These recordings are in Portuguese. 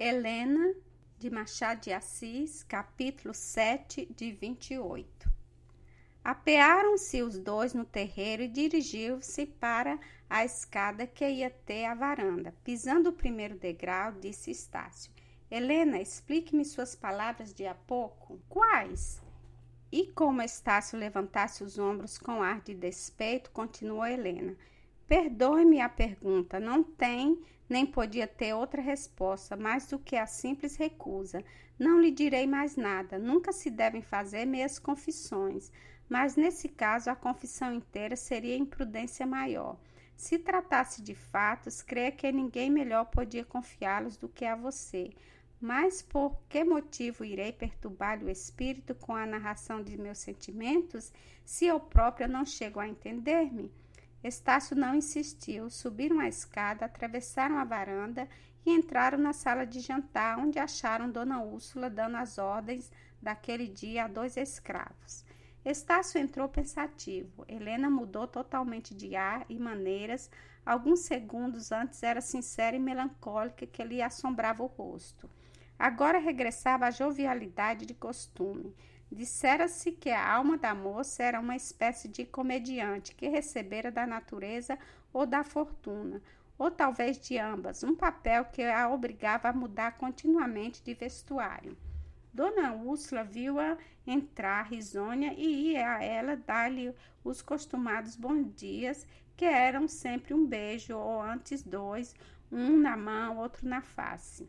Helena de Machado de Assis, capítulo 7, de 28. Apearam-se os dois no terreiro e dirigiu-se para a escada que ia até a varanda. Pisando o primeiro degrau, disse Estácio: Helena, explique-me suas palavras de há pouco. Quais? E como Estácio levantasse os ombros com ar de despeito, continuou Helena. Perdoe-me a pergunta, não tem nem podia ter outra resposta mais do que a simples recusa. Não lhe direi mais nada. Nunca se devem fazer meias confissões, mas nesse caso a confissão inteira seria imprudência maior. Se tratasse de fatos, creia que ninguém melhor podia confiá-los do que a você. Mas por que motivo irei perturbar o espírito com a narração de meus sentimentos, se eu própria não chego a entender-me? Estácio não insistiu. Subiram a escada, atravessaram a varanda e entraram na sala de jantar, onde acharam Dona Úrsula dando as ordens daquele dia a dois escravos. Estácio entrou pensativo. Helena mudou totalmente de ar e maneiras. Alguns segundos antes era sincera e melancólica que lhe assombrava o rosto. Agora regressava à jovialidade de costume. Dissera-se que a alma da moça era uma espécie de comediante que recebera da natureza ou da fortuna, ou talvez de ambas, um papel que a obrigava a mudar continuamente de vestuário. Dona Úrsula viu-a entrar risonha e ia a ela dar-lhe os costumados bons dias, que eram sempre um beijo ou antes dois, um na mão, outro na face.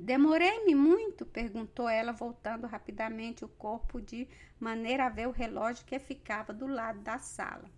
Demorei-me muito? perguntou ela, voltando rapidamente o corpo de maneira a ver o relógio que ficava do lado da sala.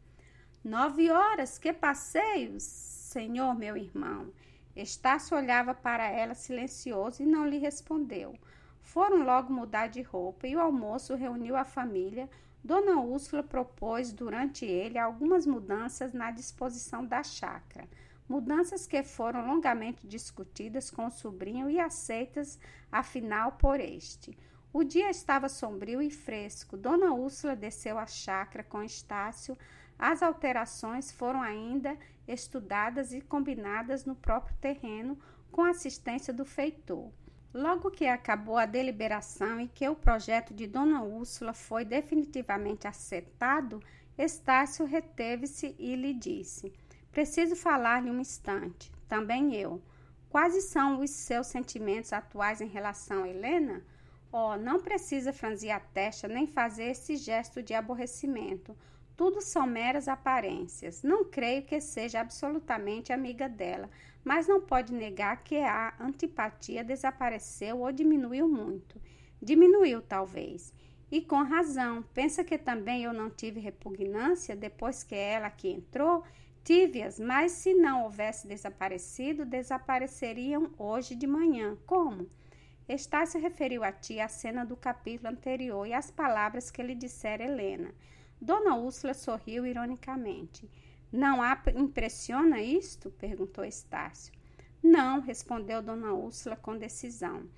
Nove horas, que passeios, senhor meu irmão. Estácio olhava para ela silencioso e não lhe respondeu. Foram logo mudar de roupa e o almoço reuniu a família. Dona Úrsula propôs durante ele algumas mudanças na disposição da chácara mudanças que foram longamente discutidas com o sobrinho e aceitas, afinal, por este. O dia estava sombrio e fresco. Dona Úrsula desceu à chácara com Estácio. As alterações foram ainda estudadas e combinadas no próprio terreno, com assistência do feitor. Logo que acabou a deliberação e que o projeto de Dona Úrsula foi definitivamente acertado, Estácio reteve-se e lhe disse: Preciso falar-lhe um instante. Também eu. Quais são os seus sentimentos atuais em relação a Helena? Oh, não precisa franzir a testa nem fazer esse gesto de aborrecimento. Tudo são meras aparências. Não creio que seja absolutamente amiga dela, mas não pode negar que a antipatia desapareceu ou diminuiu muito. Diminuiu, talvez. E com razão. Pensa que também eu não tive repugnância depois que ela aqui entrou? Tive-as, mas se não houvesse desaparecido, desapareceriam hoje de manhã. Como? Estácio referiu a ti a cena do capítulo anterior e as palavras que lhe dissera Helena. Dona Úrsula sorriu ironicamente. Não a impressiona isto? perguntou Estácio. Não, respondeu Dona Úrsula com decisão.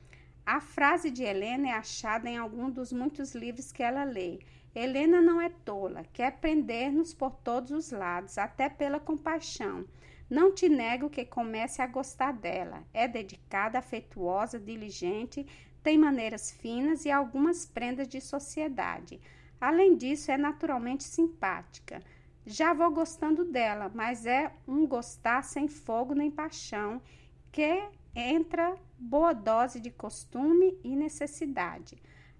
A frase de Helena é achada em algum dos muitos livros que ela lê. Helena não é tola, quer prender-nos por todos os lados, até pela compaixão. Não te nego que comece a gostar dela. É dedicada, afetuosa, diligente, tem maneiras finas e algumas prendas de sociedade. Além disso, é naturalmente simpática. Já vou gostando dela, mas é um gostar sem fogo nem paixão, que entra boa dose de costume e necessidade.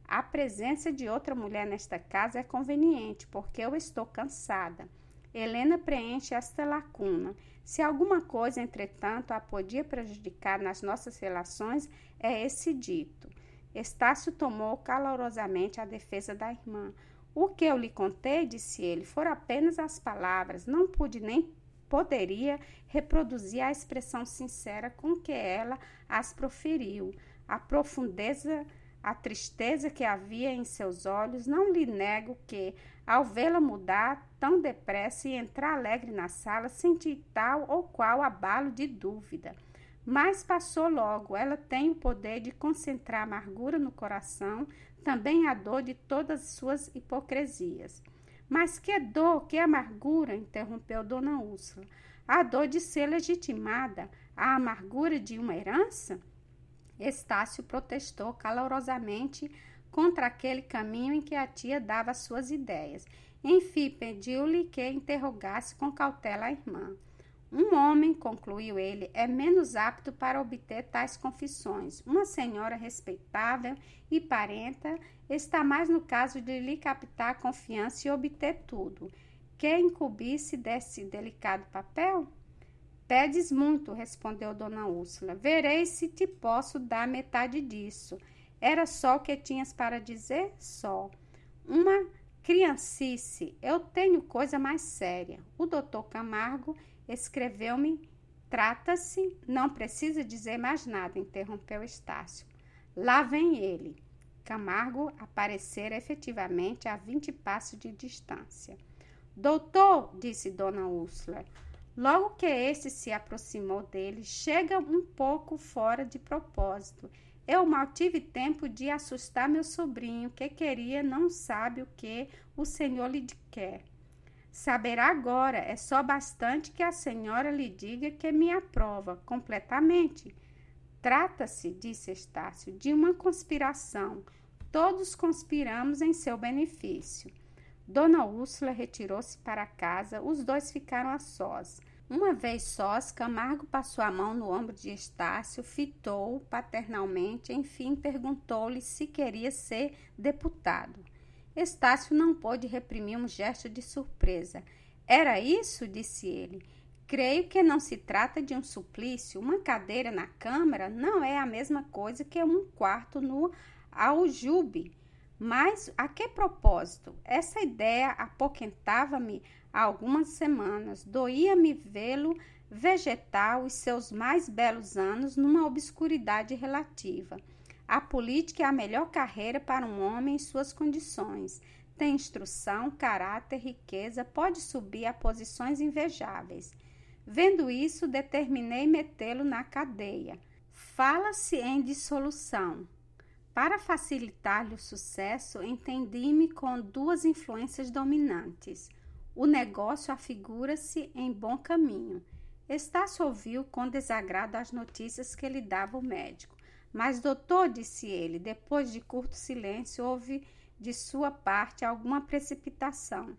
A presença de outra mulher nesta casa é conveniente, porque eu estou cansada. Helena preenche esta lacuna. Se alguma coisa, entretanto, a podia prejudicar nas nossas relações, é esse dito. Estácio tomou calorosamente a defesa da irmã. O que eu lhe contei, disse ele, foram apenas as palavras. Não pude nem poderia reproduzir a expressão sincera com que ela as proferiu. A profundeza a tristeza que havia em seus olhos, não lhe nego que, ao vê-la mudar tão depressa e entrar alegre na sala, senti tal ou qual abalo de dúvida. Mas passou logo. Ela tem o poder de concentrar amargura no coração, também a dor de todas suas hipocrisias. Mas que dor, que amargura, interrompeu Dona Úrsula. A dor de ser legitimada, a amargura de uma herança? Estácio protestou calorosamente contra aquele caminho em que a tia dava suas ideias. Enfim, pediu-lhe que interrogasse com cautela a irmã. Um homem, concluiu ele, é menos apto para obter tais confissões. Uma senhora respeitável e parenta está mais no caso de lhe captar a confiança e obter tudo. Quer incumbir-se desse delicado papel? Pedes muito, respondeu Dona Úrsula. Verei se te posso dar metade disso. Era só o que tinhas para dizer? Só. Uma criancice. Eu tenho coisa mais séria. O doutor Camargo Escreveu-me. Trata-se. Não precisa dizer mais nada, interrompeu Estácio. Lá vem ele. Camargo aparecera efetivamente a vinte passos de distância. Doutor, disse Dona Úrsula, logo que este se aproximou dele, chega um pouco fora de propósito. Eu mal tive tempo de assustar meu sobrinho, que queria, não sabe o que o senhor lhe quer. Saberá agora, é só bastante que a senhora lhe diga que me aprova completamente. Trata-se, disse Estácio, de uma conspiração. Todos conspiramos em seu benefício. Dona Úrsula retirou-se para casa, os dois ficaram a sós. Uma vez sós, Camargo passou a mão no ombro de Estácio, fitou-o paternalmente, enfim perguntou-lhe se queria ser deputado. Estácio não pôde reprimir um gesto de surpresa. Era isso? disse ele. Creio que não se trata de um suplício. Uma cadeira na Câmara não é a mesma coisa que um quarto no aljube. Mas a que propósito? Essa ideia apoquentava-me há algumas semanas. Doía-me vê-lo vegetar os seus mais belos anos numa obscuridade relativa. A política é a melhor carreira para um homem em suas condições. Tem instrução, caráter, riqueza, pode subir a posições invejáveis. Vendo isso, determinei metê-lo na cadeia. Fala-se em dissolução. Para facilitar-lhe o sucesso, entendi-me com duas influências dominantes. O negócio afigura-se em bom caminho. Estácio ouviu com desagrado as notícias que lhe dava o médico. Mas, doutor, disse ele, depois de curto silêncio, houve de sua parte alguma precipitação.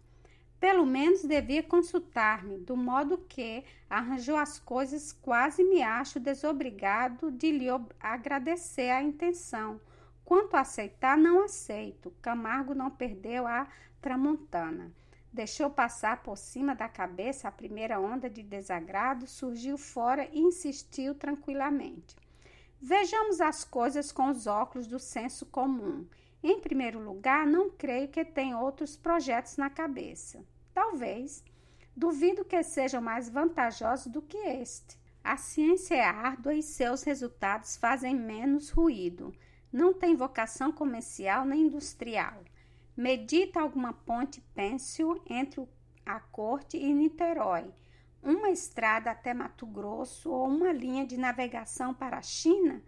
Pelo menos devia consultar-me, do modo que arranjou as coisas, quase me acho desobrigado de lhe agradecer a intenção. Quanto a aceitar, não aceito. Camargo não perdeu a tramontana. Deixou passar por cima da cabeça a primeira onda de desagrado, surgiu fora e insistiu tranquilamente. Vejamos as coisas com os óculos do senso comum. Em primeiro lugar, não creio que tenha outros projetos na cabeça. Talvez. Duvido que sejam mais vantajosos do que este. A ciência é árdua e seus resultados fazem menos ruído. Não tem vocação comercial nem industrial. Medita alguma ponte pêncil entre a corte e Niterói uma estrada até Mato Grosso ou uma linha de navegação para a China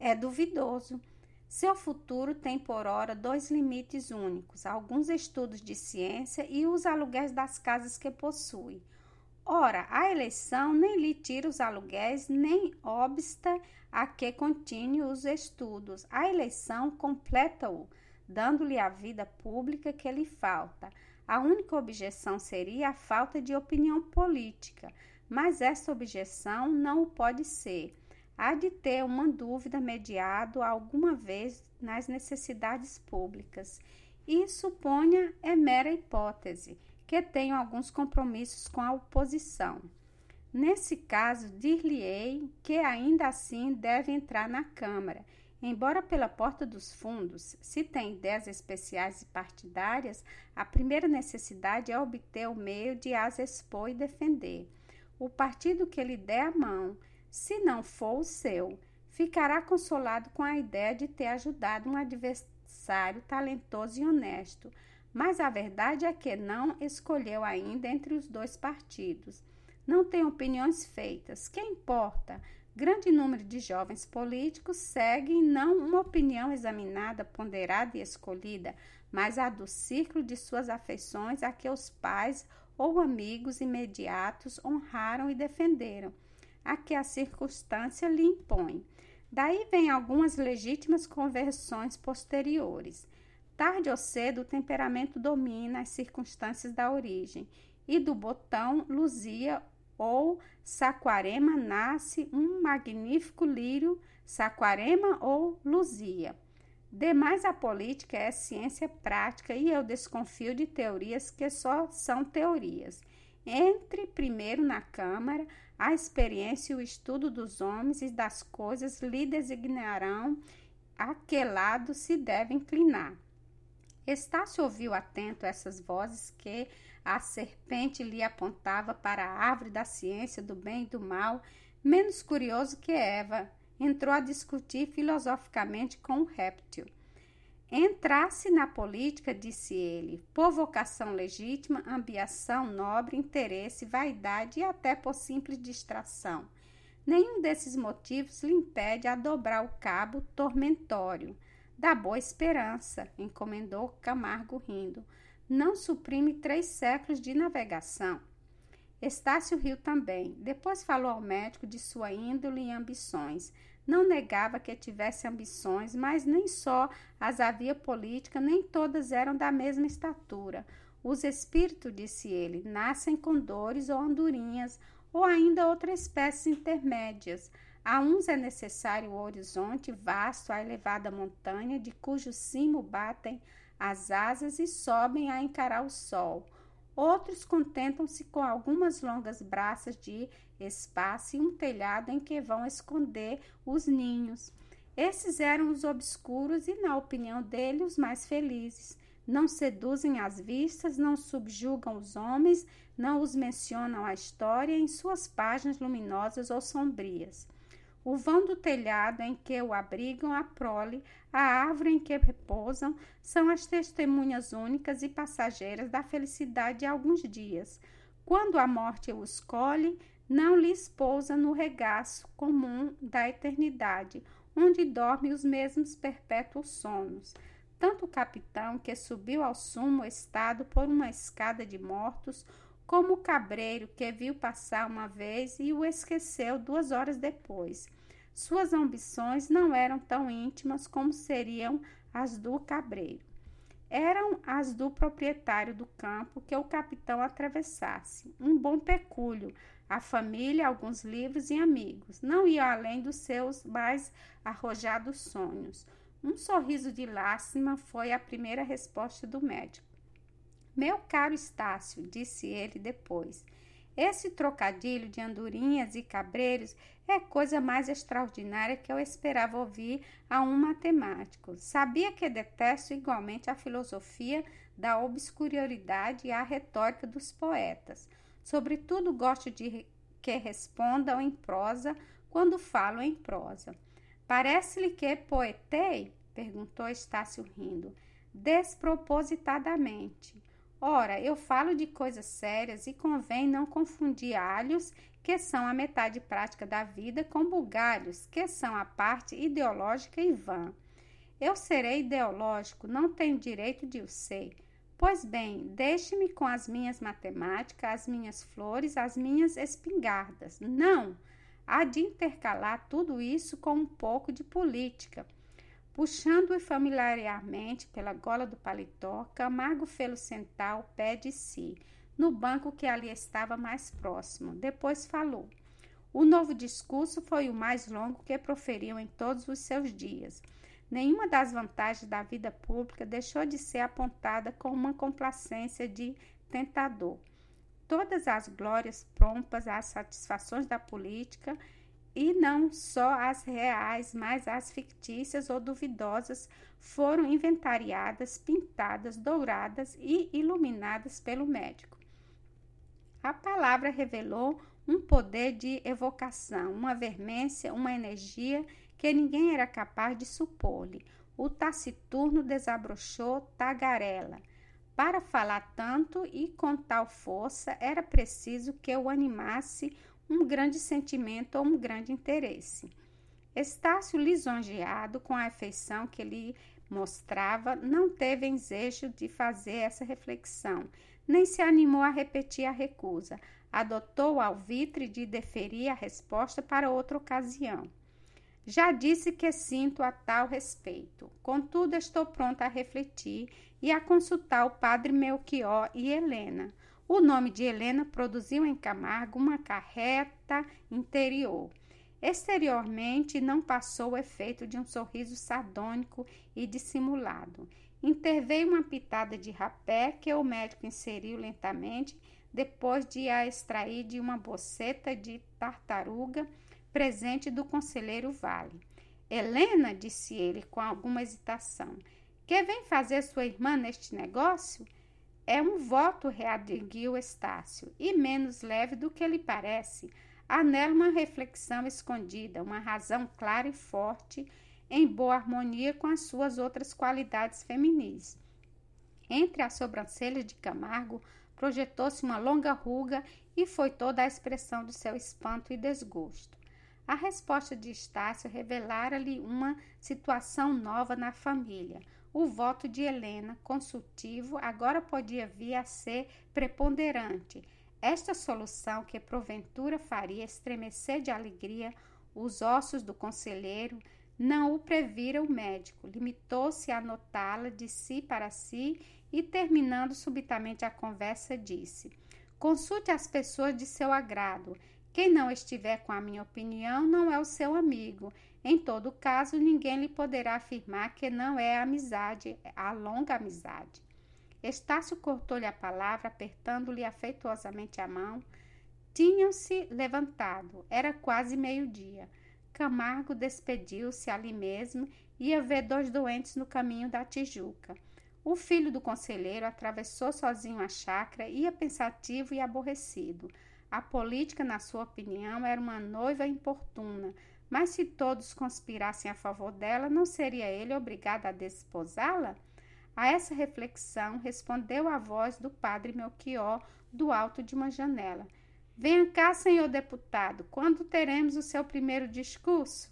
é duvidoso. Seu futuro tem por hora dois limites únicos: alguns estudos de ciência e os aluguéis das casas que possui. Ora, a eleição nem lhe tira os aluguéis, nem obsta a que continue os estudos. A eleição completa-o, dando-lhe a vida pública que lhe falta. A única objeção seria a falta de opinião política, mas essa objeção não o pode ser. Há de ter uma dúvida mediado alguma vez nas necessidades públicas. E suponha é mera hipótese, que tenho alguns compromissos com a oposição. Nesse caso, dir-lhe-ei que ainda assim deve entrar na Câmara Embora pela porta dos fundos se tem ideias especiais e partidárias, a primeira necessidade é obter o meio de as expor e defender. O partido que lhe der a mão, se não for o seu, ficará consolado com a ideia de ter ajudado um adversário talentoso e honesto. Mas a verdade é que não escolheu ainda entre os dois partidos. Não tem opiniões feitas. Quem importa? Grande número de jovens políticos seguem não uma opinião examinada, ponderada e escolhida, mas a do círculo de suas afeições a que os pais ou amigos imediatos honraram e defenderam, a que a circunstância lhe impõe. Daí vem algumas legítimas conversões posteriores. Tarde ou cedo, o temperamento domina as circunstâncias da origem, e do botão luzia ou saquarema nasce um magnífico lírio, saquarema ou luzia. Demais a política é ciência prática e eu desconfio de teorias que só são teorias. Entre primeiro na Câmara, a experiência e o estudo dos homens e das coisas lhe designarão a que lado se deve inclinar. Estácio ouviu atento essas vozes que a serpente lhe apontava para a árvore da ciência do bem e do mal, menos curioso que Eva, entrou a discutir filosoficamente com o réptil. Entrasse na política, disse ele, por vocação legítima, ambição nobre, interesse, vaidade e até por simples distração. Nenhum desses motivos lhe impede a dobrar o cabo tormentório da boa esperança, encomendou Camargo rindo. Não suprime três séculos de navegação. Estácio riu também. Depois falou ao médico de sua índole e ambições. Não negava que tivesse ambições, mas nem só as havia política, nem todas eram da mesma estatura. Os espíritos, disse ele, nascem com dores ou andorinhas, ou ainda outras espécies intermédias. A uns é necessário o horizonte vasto, a elevada montanha, de cujo cimo batem as asas e sobem a encarar o sol. Outros contentam-se com algumas longas braças de espaço e um telhado em que vão esconder os ninhos. Esses eram os obscuros e, na opinião dele, os mais felizes. Não seduzem as vistas, não subjugam os homens, não os mencionam a história em suas páginas luminosas ou sombrias o vão do telhado em que o abrigam a prole, a árvore em que repousam, são as testemunhas únicas e passageiras da felicidade de alguns dias. Quando a morte o escolhe, não lhes pousa no regaço comum da eternidade, onde dormem os mesmos perpétuos sonos. Tanto o capitão, que subiu ao sumo estado por uma escada de mortos, como o cabreiro que viu passar uma vez e o esqueceu duas horas depois. Suas ambições não eram tão íntimas como seriam as do cabreiro. Eram as do proprietário do campo que o capitão atravessasse, um bom pecúlio, a família, alguns livros e amigos. Não ia além dos seus mais arrojados sonhos. Um sorriso de lástima foi a primeira resposta do médico. Meu caro Estácio, disse ele depois, esse trocadilho de andorinhas e cabreiros é coisa mais extraordinária que eu esperava ouvir a um matemático. Sabia que detesto igualmente a filosofia da obscuridade e a retórica dos poetas. Sobretudo gosto de que respondam em prosa quando falo em prosa. Parece-lhe que poetei? perguntou Estácio rindo. Despropositadamente. Ora, eu falo de coisas sérias e convém não confundir alhos, que são a metade prática da vida, com bugalhos, que são a parte ideológica e vã. Eu serei ideológico, não tenho direito de o ser. Pois bem, deixe-me com as minhas matemáticas, as minhas flores, as minhas espingardas. Não! Há de intercalar tudo isso com um pouco de política Puxando-o familiarmente pela gola do paletó, Camargo fê-lo sentar ao pé de si, no banco que ali estava mais próximo. Depois falou. O novo discurso foi o mais longo que proferiu em todos os seus dias. Nenhuma das vantagens da vida pública deixou de ser apontada com uma complacência de tentador. Todas as glórias promptas às satisfações da política e não só as reais, mas as fictícias ou duvidosas foram inventariadas, pintadas, douradas e iluminadas pelo médico. A palavra revelou um poder de evocação, uma vermência, uma energia que ninguém era capaz de supor-lhe. O taciturno desabrochou tagarela. Para falar tanto e com tal força, era preciso que o animasse um grande sentimento ou um grande interesse. Estácio, lisonjeado com a afeição que lhe mostrava, não teve ensejo de fazer essa reflexão, nem se animou a repetir a recusa. Adotou o alvitre de deferir a resposta para outra ocasião. Já disse que sinto a tal respeito. Contudo, estou pronta a refletir e a consultar o padre Melchior e Helena. O nome de Helena produziu em Camargo uma carreta interior. Exteriormente, não passou o efeito de um sorriso sardônico e dissimulado. Interveio uma pitada de rapé que o médico inseriu lentamente, depois de a extrair de uma boceta de tartaruga presente do conselheiro Vale. Helena, disse ele com alguma hesitação, que vem fazer sua irmã neste negócio? É um voto, readiguiu Estácio, e menos leve do que lhe parece. Há nela uma reflexão escondida, uma razão clara e forte, em boa harmonia com as suas outras qualidades feminis. Entre as sobrancelhas de Camargo projetou-se uma longa ruga e foi toda a expressão do seu espanto e desgosto. A resposta de Estácio revelara-lhe uma situação nova na família. O voto de Helena, consultivo, agora podia vir a ser preponderante. Esta solução, que porventura faria estremecer de alegria os ossos do conselheiro, não o previra o médico. Limitou-se a notá-la de si para si e, terminando subitamente a conversa, disse: Consulte as pessoas de seu agrado quem não estiver com a minha opinião não é o seu amigo. Em todo caso, ninguém lhe poderá afirmar que não é amizade, a longa amizade. Estácio cortou-lhe a palavra, apertando-lhe afetuosamente a mão. Tinham-se levantado, era quase meio-dia. Camargo despediu-se ali mesmo e ia ver dois doentes no caminho da Tijuca. O filho do conselheiro atravessou sozinho a chácara, ia pensativo e aborrecido. A política, na sua opinião, era uma noiva importuna, mas se todos conspirassem a favor dela, não seria ele obrigado a desposá-la? A essa reflexão respondeu a voz do padre Melchior do alto de uma janela. Venha cá, senhor deputado, quando teremos o seu primeiro discurso?